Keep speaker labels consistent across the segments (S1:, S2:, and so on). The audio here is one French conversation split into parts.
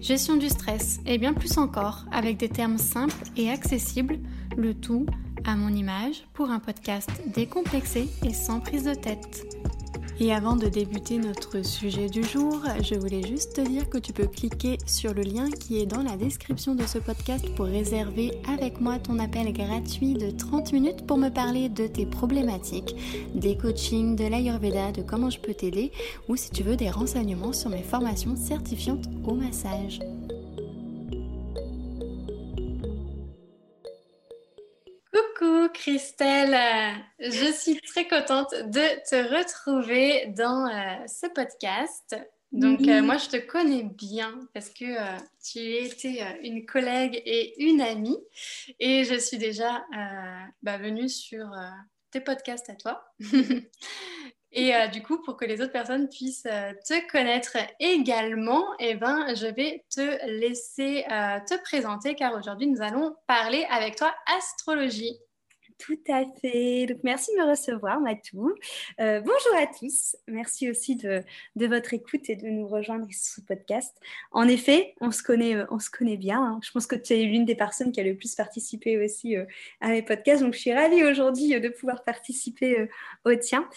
S1: gestion du stress et bien plus encore avec des termes simples et accessibles, le tout à mon image pour un podcast décomplexé et sans prise de tête. Et avant de débuter notre sujet du jour, je voulais juste te dire que tu peux cliquer sur le lien qui est dans la description de ce podcast pour réserver avec moi ton appel gratuit de 30 minutes pour me parler de tes problématiques, des coachings, de l'Ayurveda, de comment je peux t'aider ou si tu veux des renseignements sur mes formations certifiantes au massage. Christelle, je suis très contente de te retrouver dans euh, ce podcast. Donc euh, moi, je te connais bien parce que euh, tu étais une collègue et une amie et je suis déjà bah, venue sur tes podcasts à toi. et du coup, pour que les autres personnes puissent te connaître également, eh ben, je vais te laisser te présenter car aujourd'hui, nous allons parler avec toi astrologie.
S2: Tout à fait. Donc, merci de me recevoir, Matou. Euh, bonjour à tous. Merci aussi de, votre écoute et de nous rejoindre sur ce podcast. En effet, on se connaît, euh, on se connaît bien. Hein. Je pense que tu es l'une des personnes qui a le plus participé aussi euh, à mes podcasts. Donc, je suis ravie aujourd'hui de pouvoir participer au tien,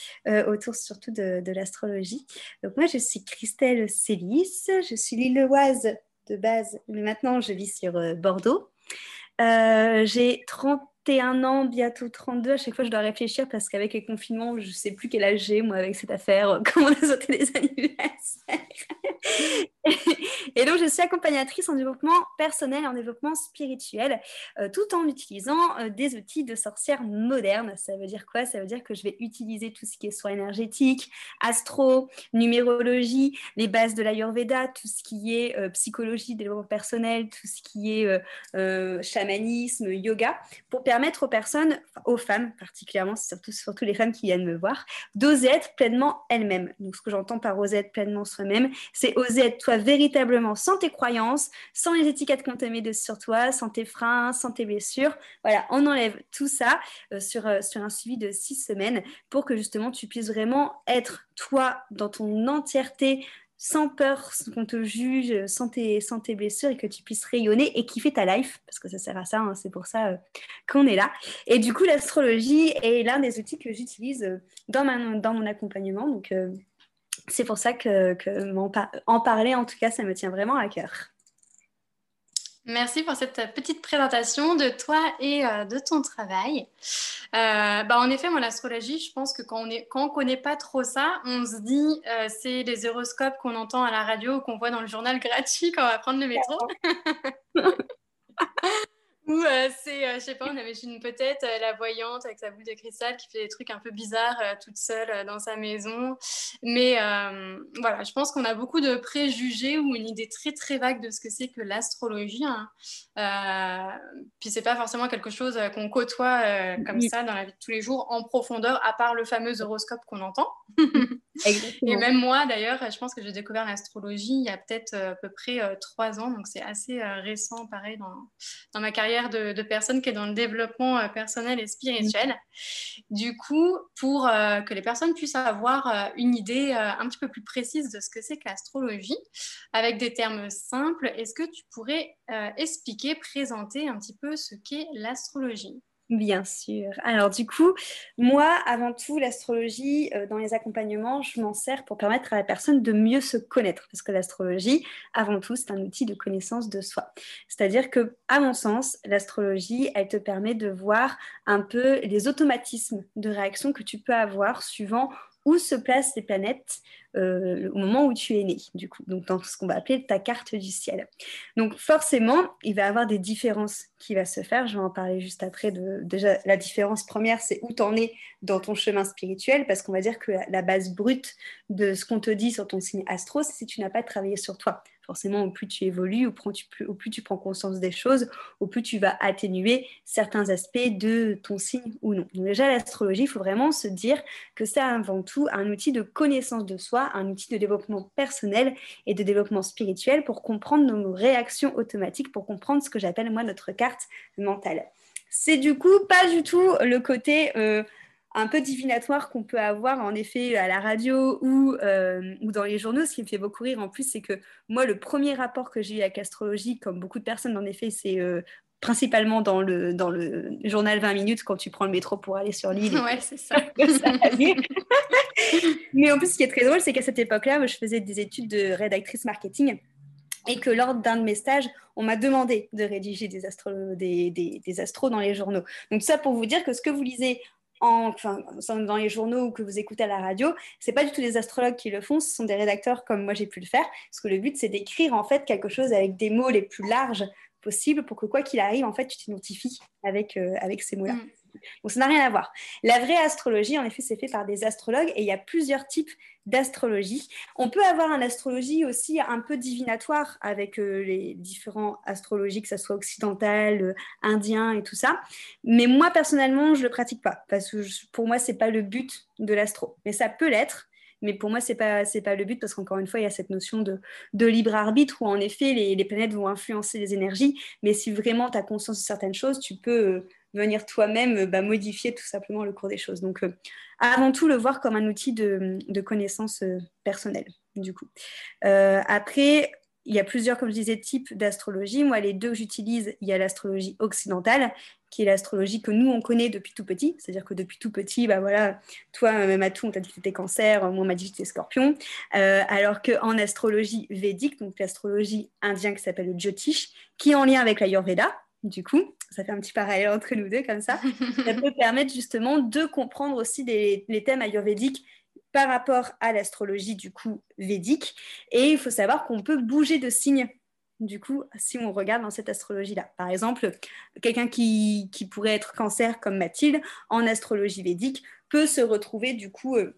S2: autour surtout de, de l'astrologie. Donc, moi, je suis Christelle Célis. Je suis lilloise de base, mais maintenant, je vis sur Bordeaux. j'ai 30 31 ans, bientôt 32. À chaque fois, je dois réfléchir parce qu'avec les confinements, je ne sais plus quel âge j'ai, moi, avec cette affaire, comment on a sauté les anniversaires. Et donc, je suis accompagnatrice en développement personnel en développement spirituel, euh, tout en utilisant euh, des outils de sorcière moderne. Ça veut dire quoi? Ça veut dire que je vais utiliser tout ce qui est soin énergétique, astro, numérologie, les bases de l'Ayurveda, tout ce qui est euh, psychologie, développement personnel, tout ce qui est chamanisme, yoga, pour permettre aux personnes, aux femmes particulièrement, surtout, surtout les femmes qui viennent me voir, d'oser être pleinement elles-mêmes. Donc, ce que j'entends par oser être pleinement soi-même, c'est oser être toi véritablement sans tes croyances, sans les étiquettes qu'on sur toi, sans tes freins, sans tes blessures. Voilà, on enlève tout ça euh, sur, euh, sur un suivi de six semaines pour que justement tu puisses vraiment être toi dans ton entièreté sans peur qu'on te juge, sans tes, sans tes blessures et que tu puisses rayonner et kiffer ta life, parce que ça sert à ça, hein, c'est pour ça euh, qu'on est là. Et du coup, l'astrologie est l'un des outils que j'utilise dans, dans mon accompagnement. Donc, c'est pour ça que, que en parler, en tout cas, ça me tient vraiment à cœur.
S1: Merci pour cette petite présentation de toi et euh, de ton travail. Euh, bah en effet, moi, l'astrologie, je pense que quand on ne connaît pas trop ça, on se dit euh, c'est les horoscopes qu'on entend à la radio ou qu'on voit dans le journal gratuit quand on va prendre le métro. Ou euh, c'est, euh, je sais pas, on imagine peut-être euh, la voyante avec sa boule de cristal qui fait des trucs un peu bizarres toute seule dans sa maison. Mais voilà, je pense qu'on a beaucoup de préjugés ou une idée très très vague de ce que c'est que l'astrologie. Hein. puis c'est pas forcément quelque chose qu'on côtoie comme ça dans la vie de tous les jours en profondeur, à part le fameux horoscope qu'on entend. Et même moi, d'ailleurs, je pense que j'ai découvert l'astrologie il y a peut-être à peu près trois ans, donc c'est assez récent, pareil, dans, dans ma carrière de, personnes qui est dans le développement euh, personnel et spirituel. Du coup, pour euh, que les personnes puissent avoir euh, une idée un petit peu plus précise de ce que c'est que l'astrologie, avec des termes simples, est-ce que tu pourrais expliquer, présenter un petit peu ce qu'est l'astrologie?
S2: Bien sûr. Alors du coup, moi, avant tout, l'astrologie, euh, dans les accompagnements, je m'en sers pour permettre à la personne de mieux se connaître. Parce que l'astrologie, avant tout, c'est un outil de connaissance de soi. C'est-à-dire que, à mon sens, l'astrologie, elle te permet de voir un peu les automatismes de réaction que tu peux avoir suivant où se placent les planètes au moment où tu es né, du coup, donc dans ce qu'on va appeler ta carte du ciel. Donc forcément, il va y avoir des différences qui vont se faire. Je vais en parler juste après. De, déjà, la différence première, c'est où tu en es dans ton chemin spirituel, parce qu'on va dire que la base brute de ce qu'on te dit sur ton signe astro, c'est si tu n'as pas travaillé sur toi forcément, au plus tu évolues, au plus tu, au plus tu prends conscience des choses, au plus tu vas atténuer certains aspects de ton signe ou non. Déjà, l'astrologie, il faut vraiment se dire que c'est avant tout un outil de connaissance de soi, un outil de développement personnel et de développement spirituel pour comprendre nos réactions automatiques, pour comprendre ce que j'appelle moi notre carte mentale. C'est du coup pas du tout le côté... Euh, un peu divinatoire qu'on peut avoir en effet à la radio ou, euh, ou dans les journaux. Ce qui me fait beaucoup rire en plus, c'est que moi, le premier rapport que j'ai eu avec l'astrologie, comme beaucoup de personnes en effet, c'est euh, principalement dans le, dans le journal 20 minutes quand tu prends le métro pour aller sur l'île.
S1: Ouais, c'est ça.
S2: Mais en plus, ce qui est très drôle, c'est qu'à cette époque-là, je faisais des études de rédactrice marketing et que lors d'un de mes stages, on m'a demandé de rédiger des, astro, des, des, des, astros dans les journaux. Donc ça pour vous dire que ce que vous lisez enfin, dans les journaux ou que vous écoutez à la radio, c'est pas du tout des astrologues qui le font, ce sont des rédacteurs comme moi j'ai pu le faire, parce que le but c'est d'écrire en fait quelque chose avec des mots les plus larges possibles pour que quoi qu'il arrive, en fait, tu t'identifies avec, euh, avec ces mots-là. Mm. Donc ça n'a rien à voir. La vraie astrologie, en effet, c'est fait par des astrologues et il y a plusieurs types d'astrologie. On peut avoir une astrologie aussi un peu divinatoire avec euh, les différents astrologies, que ce soit occidental, euh, indien et tout ça. Mais moi, personnellement, je ne le pratique pas parce que pour moi, ce n'est pas le but de l'astro. Mais ça peut l'être. Mais pour moi, ce n'est pas, pas le but parce qu'encore une fois, il y a cette notion de, de libre arbitre où en effet, les, les, planètes vont influencer les énergies. Mais si vraiment tu as conscience de certaines choses, tu peux euh, venir toi-même euh, bah, modifier tout simplement le cours des choses. Donc, euh, avant tout, le voir comme un outil de, connaissance euh, personnelle, du coup. après, il y a plusieurs, comme je disais, types d'astrologie. Moi, les deux que j'utilise, il y a l'astrologie occidentale, qui est l'astrologie que nous, on connaît depuis tout petit. C'est-à-dire que depuis tout petit, bah voilà, toi, même à tout, on t'a dit que tu étais cancer, moi, on m'a dit que tu étais scorpion. alors qu'en astrologie védique, donc l'astrologie indienne qui s'appelle le Jyotish, qui est en lien avec l'Ayurveda, du coup, ça fait un petit parallèle entre nous deux comme ça. ça peut permettre justement de comprendre aussi les thèmes ayurvédiques par rapport à l'astrologie du coup védique. Et il faut savoir qu'on peut bouger de signe du coup, si on regarde dans cette astrologie-là. Par exemple, quelqu'un qui, pourrait être cancer comme Mathilde, en astrologie védique, peut se retrouver du coup euh,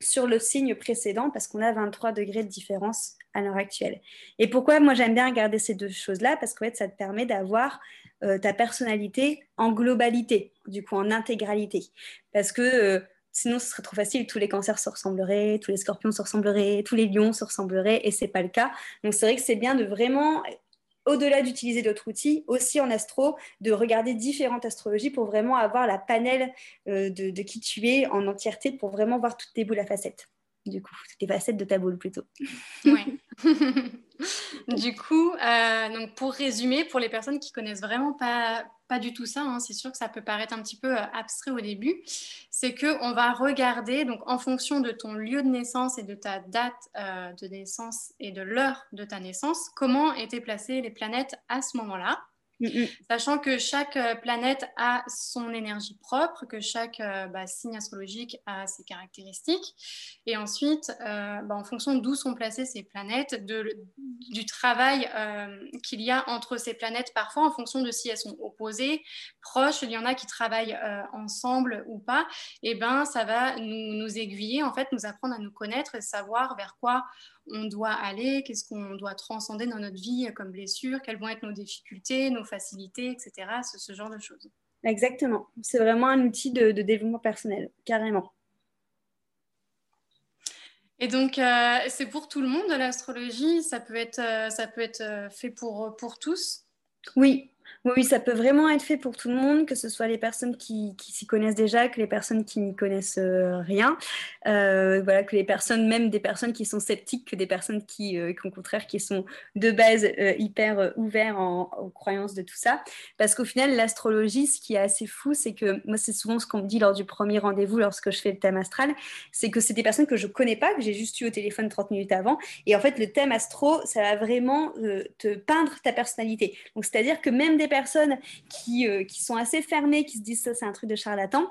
S2: sur le signe précédent parce qu'on a 23 degrés de différence à l'heure actuelle. Et pourquoi moi j'aime bien regarder ces deux choses-là? Parce qu'en fait, ça te permet d'avoir euh, ta personnalité en globalité, du coup en intégralité. Parce que euh, sinon, ce serait trop facile, tous les cancers se ressembleraient, tous les scorpions se ressembleraient, tous les lions se ressembleraient, et c'est pas le cas. Donc c'est vrai que c'est bien de vraiment au-delà d'utiliser d'autres outils, aussi en astro, de regarder différentes astrologies pour vraiment avoir la panel euh, de, de, qui tu es en entièreté, pour vraiment voir toutes tes boules à facettes du coup, les facettes de ta boule plutôt.
S1: Oui. du coup, euh, donc pour résumer, pour les personnes qui connaissent vraiment pas, pas du tout ça, hein, c'est sûr que ça peut paraître un petit peu euh, abstrait au début, c'est qu'on va regarder, donc en fonction de ton lieu de naissance et de ta date euh, de naissance et de l'heure de ta naissance, comment étaient placées les planètes à ce moment-là. Mm, mm. Sachant que chaque euh, planète a son énergie propre, que chaque euh, bah, signe astrologique a ses caractéristiques. Et ensuite, euh, bah, en fonction d'où sont placées ces planètes, du travail qu'il y a entre ces planètes, parfois en fonction de si elles sont opposées, proches, il y en a qui travaillent ensemble ou pas, et ben ça va nous, nous, aiguiller, en fait, nous apprendre à nous connaître et savoir vers quoi on doit aller, qu'est-ce qu'on doit transcender dans notre vie comme blessure, quelles vont être nos difficultés, nos facilités, etc. Ce, genre de choses.
S2: Exactement. C'est vraiment un outil de, développement personnel, carrément.
S1: Et donc, euh, c'est pour tout le monde l'astrologie? Ça peut être, euh, ça peut être euh, fait pour, pour tous?
S2: Oui, oui, ça peut vraiment être fait pour tout le monde, que ce soit les personnes qui, s'y connaissent déjà, que les personnes qui n'y connaissent euh, rien. Euh, voilà, que les personnes, même des personnes qui sont sceptiques, que des personnes qui, euh, au contraire, qui sont de base hyper ouverts en, aux croyances de tout ça. Parce qu'au final, l'astrologie, ce qui est assez fou, c'est que moi, c'est souvent ce qu'on me dit lors du premier rendez-vous, lorsque je fais le thème astral, c'est que c'est des personnes que je connais pas, que j'ai juste eu au téléphone 30 minutes avant. Et en fait, le thème astro, ça va vraiment te peindre ta personnalité. Donc, c'est-à-dire que même des personnes qui, euh, qui sont assez fermées, qui se disent ça c'est un truc de charlatan,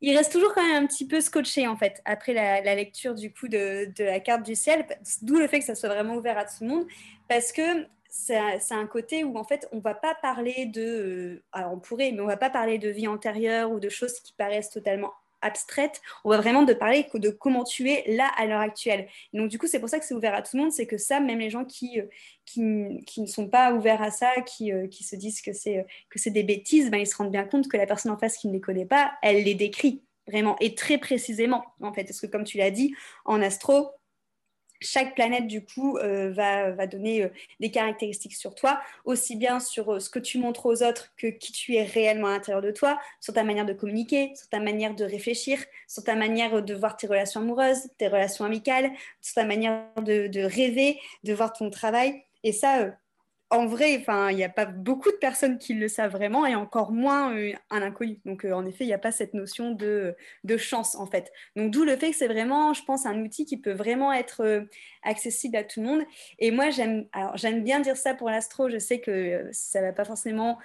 S2: il reste toujours quand même un petit peu scotché en fait après la, lecture du coup de, la carte du ciel, d'où le fait que ça soit vraiment ouvert à tout le monde, parce que c'est un côté où en fait on va pas parler de, euh, alors on pourrait, mais on va pas parler de vie antérieure ou de choses qui paraissent totalement abstraite, on va vraiment de parler de comment tu es là à l'heure actuelle. donc du coup, c'est pour ça que c'est ouvert à tout le monde, c'est que ça, même les gens qui, euh, qui, ne sont pas ouverts à ça, qui, euh, qui se disent que c'est, euh, que c'est des bêtises, ben, ils se rendent bien compte que la personne en face qui ne les connaît pas, elle les décrit vraiment et très précisément en fait. Parce que comme tu l'as dit, en astro, chaque planète, du coup, euh, va, donner euh, des caractéristiques sur toi, aussi bien sur euh, ce que tu montres aux autres que qui tu es réellement à l'intérieur de toi, sur ta manière de communiquer, sur ta manière de réfléchir, sur ta manière de voir tes relations amoureuses, tes relations amicales, sur ta manière de, de rêver, de voir ton travail. Et ça, en vrai, il n'y a pas beaucoup de personnes qui le savent vraiment et encore moins euh, un inconnu. Donc, euh, en effet, il n'y a pas cette notion de, chance, en fait. Donc, d'où le fait que c'est vraiment, je pense, un outil qui peut vraiment être euh, accessible à tout le monde. Et moi, j'aime, j'aime bien dire ça pour l'astro. Je sais que ça ne va pas forcément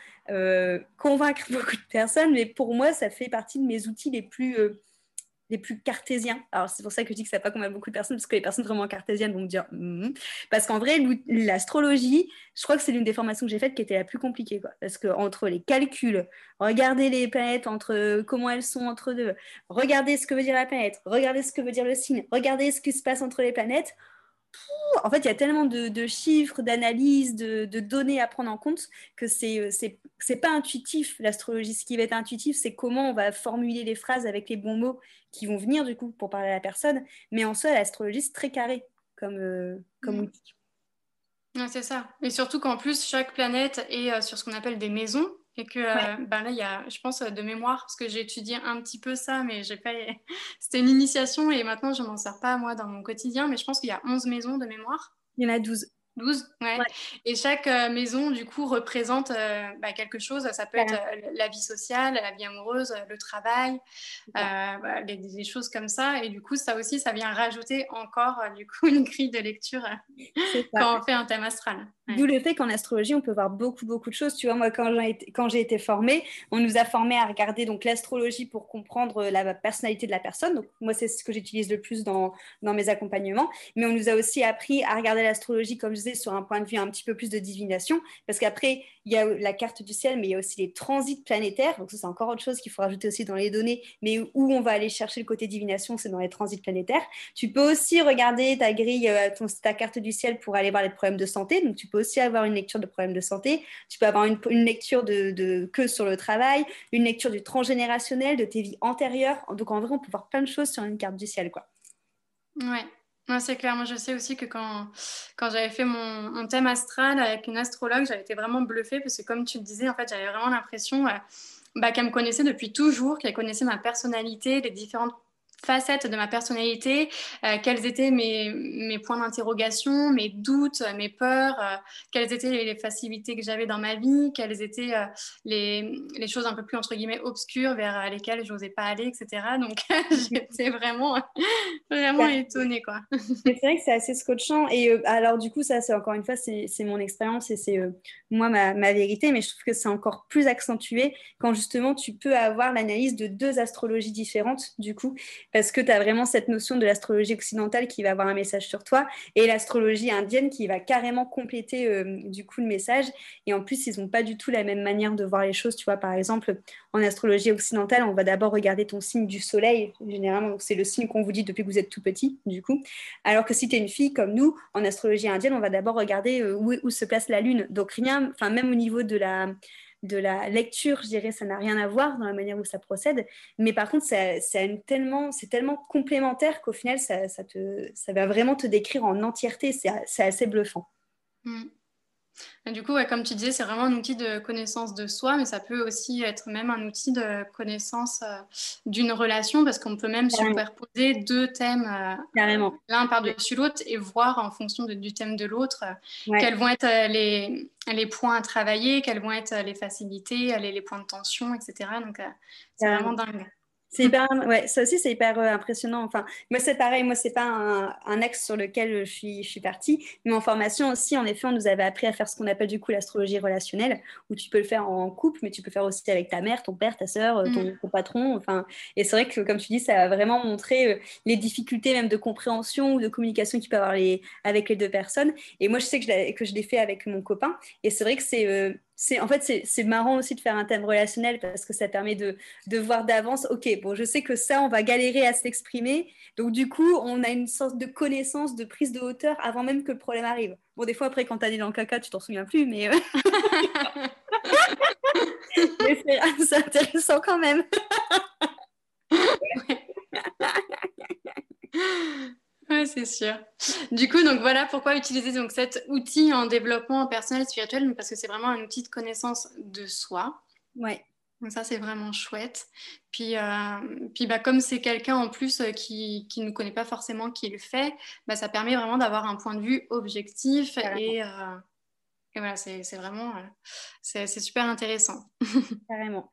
S2: convaincre beaucoup de personnes, mais pour moi, ça fait partie de mes outils les plus plus cartésiens. Alors, c'est pour ça que je dis que ça pas à beaucoup de personnes, parce que les personnes vraiment cartésiennes vont me dire mm-hmm. Parce qu'en vrai, l'astrologie, je crois que c'est l'une des formations que j'ai faites qui était la plus compliquée. Quoi. Parce que entre les calculs, regarder les planètes, entre comment elles sont entre deux, regarder ce que veut dire la planète, regarder ce que veut dire le signe, regarder ce qui se passe entre les planètes, en fait, il y a tellement de, chiffres, d'analyses, de, données à prendre en compte que c'est euh, c'est pas intuitif l'astrologie. Ce qui va être intuitif, c'est comment on va formuler les phrases avec les bons mots qui vont venir du coup pour parler à la personne. Mais en soi, l'astrologie c'est très carré comme euh, comme mm. outil.
S1: c'est ça. Et surtout qu'en plus, chaque planète est euh, sur ce qu'on appelle des maisons. Et que ben là, il y a, je pense, de mémoire, parce que j'ai étudié un petit peu ça, mais j'ai pas. C'était une initiation et maintenant, je m'en sers pas moi dans mon quotidien, mais je pense qu'il y a 11 maisons de mémoire.
S2: Il y en a 12.
S1: 12, ouais. Et chaque euh, maison, du coup, représente euh, bah, quelque chose. Ça peut être euh, la vie sociale, la vie amoureuse, le travail, bah, des, choses comme ça. Et du coup, ça aussi, ça vient rajouter encore, du coup, une grille de lecture quand on fait un thème astral.
S2: D'où le fait qu'en astrologie, on peut voir beaucoup, beaucoup de choses. Tu vois, moi, quand j'ai été, quand j'ai été formée, on nous a formés à regarder donc l'astrologie pour comprendre la personnalité de la personne. Donc, moi, c'est ce que j'utilise le plus dans, dans mes accompagnements. Mais on nous a aussi appris à regarder l'astrologie, comme sur un point de vue un petit peu plus de divination. Parce qu'après, il y a la carte du ciel, mais il y a aussi les transits planétaires. Donc, ça, c'est encore autre chose qu'il faut rajouter aussi dans les données. Mais où on va aller chercher le côté divination, c'est dans les transits planétaires. Tu peux aussi regarder ta grille, euh, ta carte du ciel pour aller voir les problèmes de santé. Donc, tu peux aussi avoir une lecture de problèmes de santé, tu peux avoir une, lecture de, que sur le travail, une lecture du transgénérationnel, de tes vies antérieures. Donc en vrai, on peut voir plein de choses sur une carte du ciel. Quoi.
S1: Ouais. C'est clair. Moi, je sais aussi que quand, quand j'avais fait mon, thème astral avec une astrologue, j'avais été vraiment bluffée parce que, comme tu le disais, en fait, j'avais vraiment l'impression euh, bah, qu'elle me connaissait depuis toujours, qu'elle connaissait ma personnalité, les différentes facettes de ma personnalité, euh, quels étaient mes, mes points d'interrogation, mes doutes, mes peurs, euh, quelles étaient les, facilités que j'avais dans ma vie, quelles étaient euh, les, les, choses un peu plus entre guillemets obscures vers lesquelles je n'osais pas aller, etc. Donc j'étais vraiment, vraiment étonnée. Quoi.
S2: c'est vrai que c'est assez scotchant. Et alors du coup, ça c'est encore une fois, c'est, mon expérience et c'est moi ma, ma, vérité, mais je trouve que c'est encore plus accentué quand justement tu peux avoir l'analyse de deux astrologies différentes du coup parce que tu as vraiment cette notion de l'astrologie occidentale qui va avoir un message sur toi et l'astrologie indienne qui va carrément compléter euh, du coup le message. Et en plus, ils n'ont pas du tout la même manière de voir les choses. Tu vois, par exemple, en astrologie occidentale, on va d'abord regarder ton signe du soleil, généralement, c'est le signe qu'on vous dit depuis que vous êtes tout petit, du coup. Alors que si tu es une fille comme nous, en astrologie indienne, on va d'abord regarder euh, où, se place la lune. Donc rien, enfin même au niveau de la de la lecture, je dirais, ça n'a rien à voir dans la manière où ça procède. Mais par contre, c'est tellement, tellement complémentaire qu'au final, ça, te, ça va vraiment te décrire en entièreté. C'est assez bluffant.
S1: Mm du coup, comme tu disais, c'est vraiment un outil de connaissance de soi, mais ça peut aussi être même un outil de connaissance euh, d'une relation, parce qu'on peut même superposer deux thèmes
S2: euh,
S1: l'un par-dessus l'autre et voir en fonction du thème de l'autre euh, quels vont être les, les, points à travailler, quelles vont être les facilités, les, les points de tension, etc. Donc, c'est vraiment dingue.
S2: C'est hyper, ouais, ça aussi c'est hyper euh, impressionnant. Enfin, moi c'est pareil, moi c'est pas un, un, axe sur lequel je suis, je suis partie, mais en formation aussi, en effet, on nous avait appris à faire ce qu'on appelle du coup l'astrologie relationnelle, où tu peux le faire en couple, mais tu peux le faire aussi avec ta mère, ton père, ta soeur, euh, ton, mm. ton, patron. Enfin, et c'est vrai que comme tu dis, ça a vraiment montré euh, les difficultés même de compréhension ou de communication qu'il peut avoir les, avec les deux personnes. Et moi je sais que je, que je l'ai fait avec mon copain, et c'est vrai que c'est c'est en fait c'est marrant aussi de faire un thème relationnel parce que ça permet de, de voir d'avance ok bon je sais que ça on va galérer à s'exprimer. Donc du coup on a une sorte de connaissance de prise de hauteur avant même que le problème arrive. Bon des fois après quand t'as dit dans le caca tu t'en souviens plus mais, euh, c'est intéressant quand même
S1: Oui, c'est sûr. Du coup, donc voilà pourquoi utiliser donc cet outil en développement personnel spirituel, parce que c'est vraiment un outil de connaissance de soi.
S2: Ouais.
S1: Donc ça, c'est vraiment chouette. Puis, euh, puis bah, comme c'est quelqu'un en plus euh, qui ne nous connaît pas forcément qui le fait, bah, ça permet vraiment d'avoir un point de vue objectif. Et, euh, et, voilà, c'est vraiment c'est super intéressant.
S2: Carrément.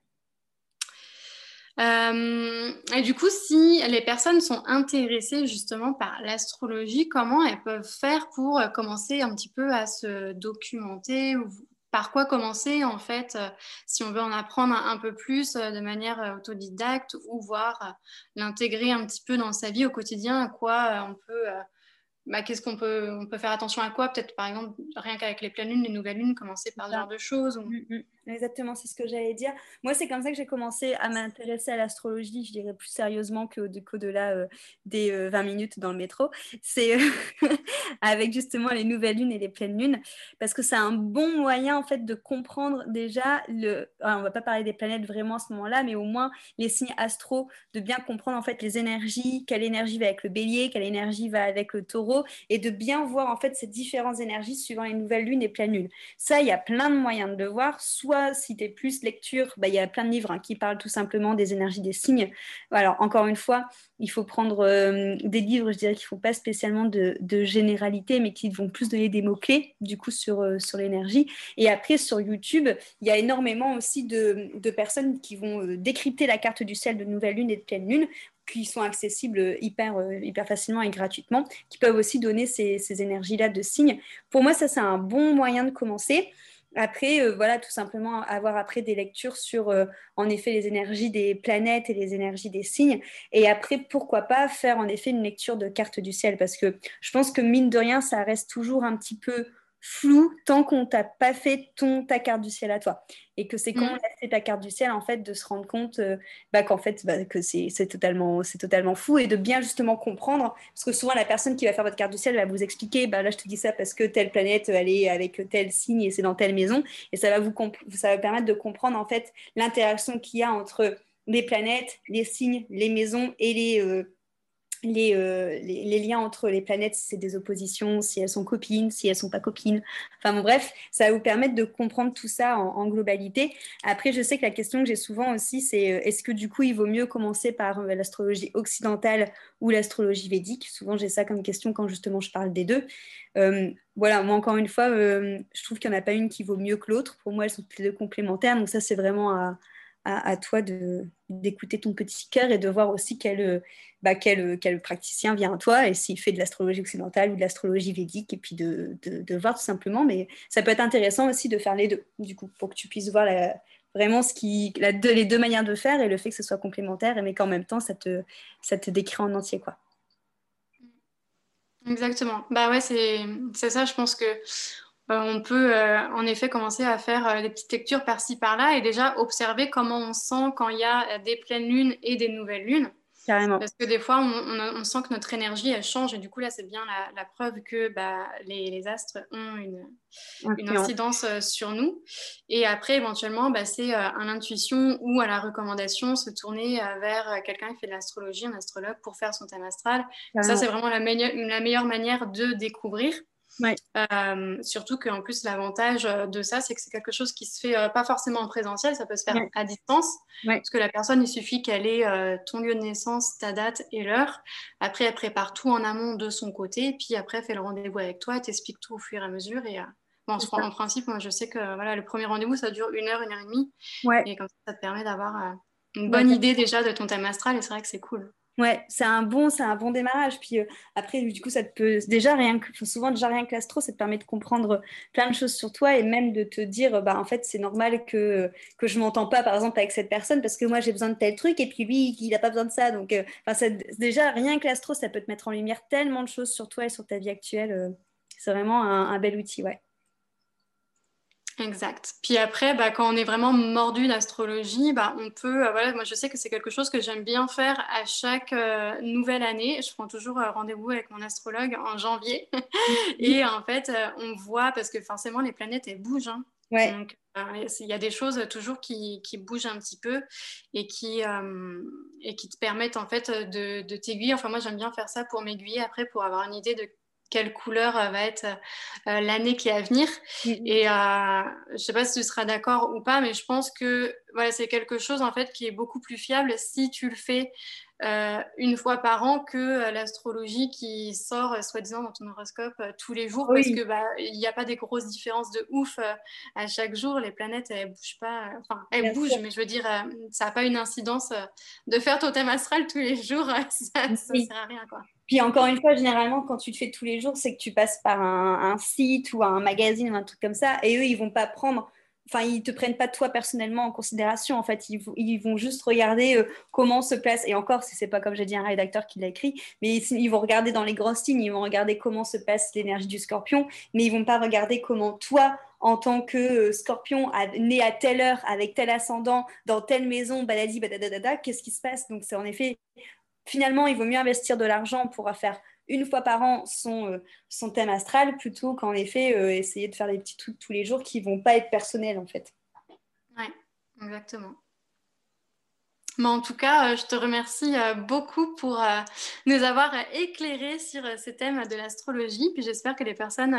S1: Euh, et du coup, si les personnes sont intéressées justement par l'astrologie, comment elles peuvent faire pour euh, commencer un petit peu à se documenter ou par quoi commencer en fait euh, si on veut en apprendre un, peu plus de manière autodidacte ou voir l'intégrer un petit peu dans sa vie au quotidien, à quoi on peut bah, qu'est-ce qu'on peut, on peut faire attention à quoi? Peut-être par exemple, rien qu'avec les pleines lunes, les nouvelles lunes, commencer par ce genre de choses.
S2: Mm, mm. Exactement, c'est ce que j'allais dire. Moi, c'est comme ça que j'ai commencé à m'intéresser à l'astrologie, je dirais plus sérieusement qu'au-delà euh, des 20 euh, minutes dans le métro. C'est euh, avec justement les nouvelles lunes et les pleines lunes, parce que c'est un bon moyen en fait de comprendre déjà le. Alors, on va pas parler des planètes vraiment à ce moment-là, mais au moins les signes astro, de bien comprendre en fait les énergies, quelle énergie va avec le Bélier, quelle énergie va avec le Taureau, et de bien voir en fait ces différentes énergies suivant les nouvelles lunes et pleines lunes. Ça, il y a plein de moyens de le voir, soit si tu es plus lecture, bah, il y a plein de livres hein, qui parlent tout simplement des énergies des signes. Alors, encore une fois, il faut prendre euh, des livres, je dirais, qui ne font pas spécialement de, généralité, mais qui vont plus donner des mots-clés, du coup, sur, euh, sur l'énergie. Et après, sur YouTube, il y a énormément aussi de, personnes qui vont euh, décrypter la carte du ciel de nouvelle lune et de pleine lune qui sont accessibles hyper, hyper facilement et gratuitement, qui peuvent aussi donner ces, ces énergies-là de signes. Pour moi, ça, c'est un bon moyen de commencer. Après, euh, voilà, tout simplement avoir après des lectures sur, euh, en effet, les énergies des planètes et les énergies des signes. Et après, pourquoi pas faire, en effet, une lecture de carte du ciel Parce que je pense que, mine de rien, ça reste toujours un petit peu flou tant qu'on t'a pas fait ton ta carte du ciel à toi. Et que c'est quand mm. on a fait ta carte du ciel en fait de se rendre compte euh, bah, qu'en fait bah, que c'est totalement c'est totalement fou et de bien justement comprendre. Parce que souvent la personne qui va faire votre carte du ciel va vous expliquer bah là je te dis ça parce que telle planète elle est avec tel signe et c'est dans telle maison. Et ça va vous ça va permettre de comprendre en fait l'interaction qu'il y a entre les planètes les signes les maisons et les euh, euh, les, liens entre les planètes, si c'est des oppositions, si elles sont copines, si elles sont pas copines. Enfin bon, bref, ça va vous permettre de comprendre tout ça en, globalité. Après, je sais que la question que j'ai souvent aussi, c'est euh, est-ce que du coup, il vaut mieux commencer par euh, l'astrologie occidentale ou l'astrologie védique? Souvent, j'ai ça comme question quand justement je parle des deux. voilà, moi encore une fois, je trouve qu'il n'y en a pas une qui vaut mieux que l'autre. Pour moi, elles sont toutes les deux complémentaires. Donc ça, c'est vraiment à, à, toi d'écouter ton petit cœur et de voir aussi quel, bah, quel, quel, praticien vient à toi et s'il fait de l'astrologie occidentale ou de l'astrologie védique et puis de, de, voir tout simplement. Mais ça peut être intéressant aussi de faire les deux, du coup, pour que tu puisses voir vraiment ce qui, la, les deux manières de faire et le fait que ce soit complémentaire, mais qu'en même temps, ça te, ça te décrit en entier. quoi.
S1: Exactement. Bah ouais, c'est ça, je pense que euh, on peut euh, en effet commencer à faire euh, des petites lectures par-ci par-là et déjà observer comment on sent quand il y a des pleines lunes et des nouvelles lunes.
S2: Carrément.
S1: Parce que des fois, on, sent que notre énergie, elle change et du coup, là, c'est bien la, preuve que bah, les, astres ont une, incidence sur nous. Et après, éventuellement, bah, c'est à l'intuition ou à la recommandation se tourner vers quelqu'un qui fait de l'astrologie, un astrologue, pour faire son thème astral. Ça, c'est vraiment la, la meilleure manière de découvrir. Euh, surtout qu'en plus, l'avantage euh, de ça, c'est que c'est quelque chose qui se fait euh, pas forcément en présentiel, ça peut se faire à distance. Parce que la personne, il suffit qu'elle ait ton lieu de naissance, ta date et l'heure. Après, elle prépare tout en amont de son côté. Puis après, elle fait le rendez-vous avec toi, t'explique tout au fur et à mesure. Et bon, en, en principe, moi, je sais que voilà, le premier rendez-vous, ça dure une heure, une heure et demie. Et comme ça, ça te permet d'avoir une bonne idée déjà de ton thème astral et c'est vrai que c'est cool.
S2: Ouais, c'est un bon, c'est un bon démarrage. Puis euh, après, du coup, ça te peut déjà rien que, souvent déjà rien que l'astro, ça te permet de comprendre plein de choses sur toi et même de te dire, bah en fait, c'est normal que que je m'entends pas, par exemple, avec cette personne parce que moi j'ai besoin de tel truc et puis lui, il n'a pas besoin de ça. Donc, euh, déjà rien que l'astro, ça peut te mettre en lumière tellement de choses sur toi et sur ta vie actuelle. Euh, c'est vraiment un, un bel outil, ouais.
S1: Exact. Puis après, bah, quand on est vraiment mordu d'astrologie, bah, on peut, euh, voilà, moi je sais que c'est quelque chose que j'aime bien faire à chaque euh, nouvelle année. Je prends toujours euh, rendez-vous avec mon astrologue en janvier. et en fait, on voit, parce que forcément les planètes, elles bougent. Hein. Donc, il y a des choses toujours qui, qui bougent un petit peu et qui, et qui te permettent en fait de, de t'aiguiller. Enfin, moi, j'aime bien faire ça pour m'aiguiller après, pour avoir une idée de quelle couleur euh, va être euh, l'année qui est à venir. Mm-hmm. Et euh, je ne sais pas si tu seras d'accord ou pas, mais je pense que voilà, c'est quelque chose en fait qui est beaucoup plus fiable si tu le fais une fois par an que l'astrologie qui sort soi-disant dans ton horoscope tous les jours. Parce que bah il n'y a pas des grosses différences de ouf à chaque jour. Les planètes elles bougent pas enfin elles bougent mais je veux dire ça n'a pas une incidence de faire ton thème astral tous les jours ça, ne sert à rien quoi
S2: puis encore une fois, généralement, quand tu te fais tous les jours, c'est que tu passes par un, site ou un magazine ou un truc comme ça, et eux, ils vont pas prendre, enfin, ils te prennent pas toi personnellement en considération. En fait, ils, vont juste regarder euh, comment se place. Et encore, si c'est pas comme j'ai dit un rédacteur qui l'a écrit, mais ils, vont regarder dans les grands signes, ils vont regarder comment se passe l'énergie du Scorpion, mais ils vont pas regarder comment toi en tant que euh, scorpion né à telle heure avec tel ascendant dans telle maison, baladi, badadadada, qu'est-ce qui se passe Donc c'est en effet finalement, il vaut mieux investir de l'argent pour faire une fois par an son, euh, son thème astral plutôt qu'en effet euh, essayer de faire des petits trucs tous les jours qui vont pas être personnels en fait.
S1: Oui, exactement en tout cas, euh, je te remercie euh, beaucoup pour euh, nous avoir éclairé sur ce thème de l'astrologie. Puis j'espère que les personnes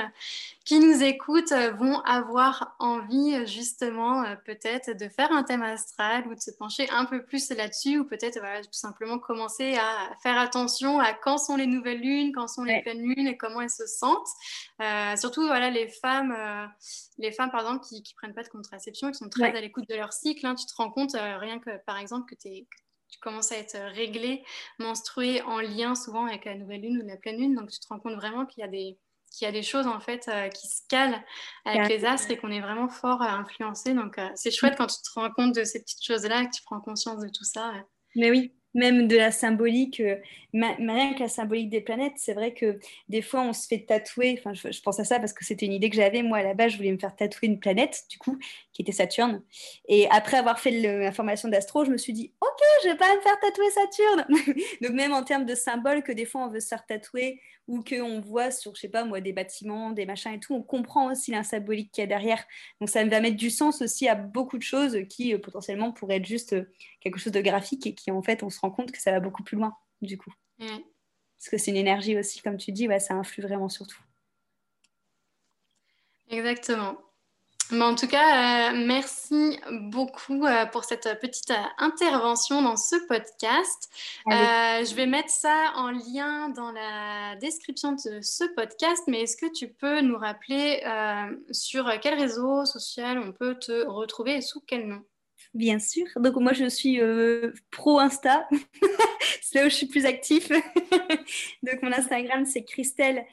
S1: qui nous écoutent vont avoir envie justement peut-être de faire un thème astral ou de se pencher un peu plus là-dessus ou peut-être tout simplement commencer à faire attention à quand sont les nouvelles lunes, quand sont les pleines lunes et comment elles se sentent. surtout voilà les femmes, les femmes par exemple qui, ne prennent pas de contraception, qui sont très à l'écoute de leur cycle. Hein. tu te rends compte rien que par exemple que tu tu commences à être réglé, menstrué en lien souvent avec la nouvelle lune ou la pleine lune. Donc tu te rends compte vraiment qu'il y a des, qu'il y a des choses en fait euh, qui se calent avec les astres et qu'on est vraiment fort à influencer. Donc euh, c'est chouette quand tu te rends compte de ces petites choses-là, que tu prends conscience de tout ça.
S2: Mais oui, même de la symbolique, euh, rien que la symbolique des planètes, c'est vrai que des fois on se fait tatouer, enfin je, pense à ça parce que c'était une idée que j'avais, moi à la base je voulais me faire tatouer une planète du coup, qui était Saturne, et après avoir fait la formation d'astro, je me suis dit ok je vais pas me faire tatouer Saturne, donc même en termes de symboles que des fois on veut se faire tatouer ou qu'on voit sur, je sais pas moi, des bâtiments, des machins et tout, on comprend aussi la symbolique qu'il y a derrière. Donc ça va mettre du sens aussi à beaucoup de choses qui euh, potentiellement pourraient être juste euh, quelque chose de graphique et qui en fait on se rend compte que ça va beaucoup plus loin du coup. Parce que c'est une énergie aussi, comme tu dis, ouais, ça influe vraiment sur tout.
S1: Exactement en tout cas, euh, merci beaucoup euh, pour cette petite euh, intervention dans ce podcast. je vais mettre ça en lien dans la description de ce podcast, mais est-ce que tu peux nous rappeler sur quel réseau social on peut te retrouver et sous quel nom?
S2: Bien sûr. Donc moi je suis pro Insta. c'est là où je suis plus actif. donc mon Instagram c'est Christelle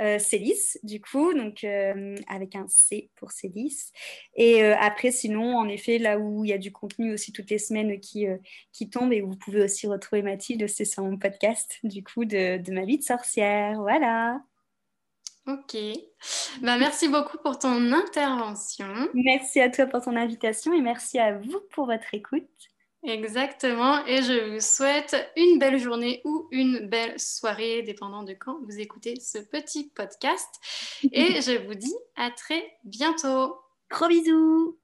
S2: euh, Célis, du coup, donc euh, avec un C pour Célis. Et euh, après, sinon, en effet, là où il y a du contenu aussi toutes les semaines qui, qui tombe et vous pouvez aussi retrouver Mathilde, c'est sur mon podcast, du coup, de ma vie de sorcière. Voilà.
S1: Ok. Bah, merci beaucoup pour ton intervention.
S2: Merci à toi pour ton invitation et merci à vous pour votre écoute.
S1: Exactement. Et je vous souhaite une belle journée ou une belle soirée, dépendant de quand vous écoutez ce petit podcast. Et je vous dis à très bientôt.
S2: Gros bisous.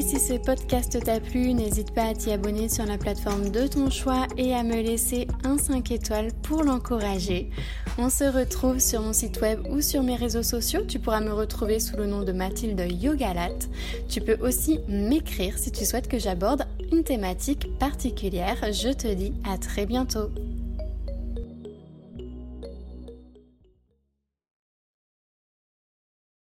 S1: Si ce podcast t'a plu, n'hésite pas à t'y abonner sur la plateforme de ton choix et à me laisser un 5 étoiles pour l'encourager. On se retrouve sur mon site web ou sur mes réseaux sociaux. Tu pourras me retrouver sous le nom de Mathilde Yogalat. Tu peux aussi m'écrire si tu souhaites que j'aborde une thématique particulière. Je te dis à très bientôt.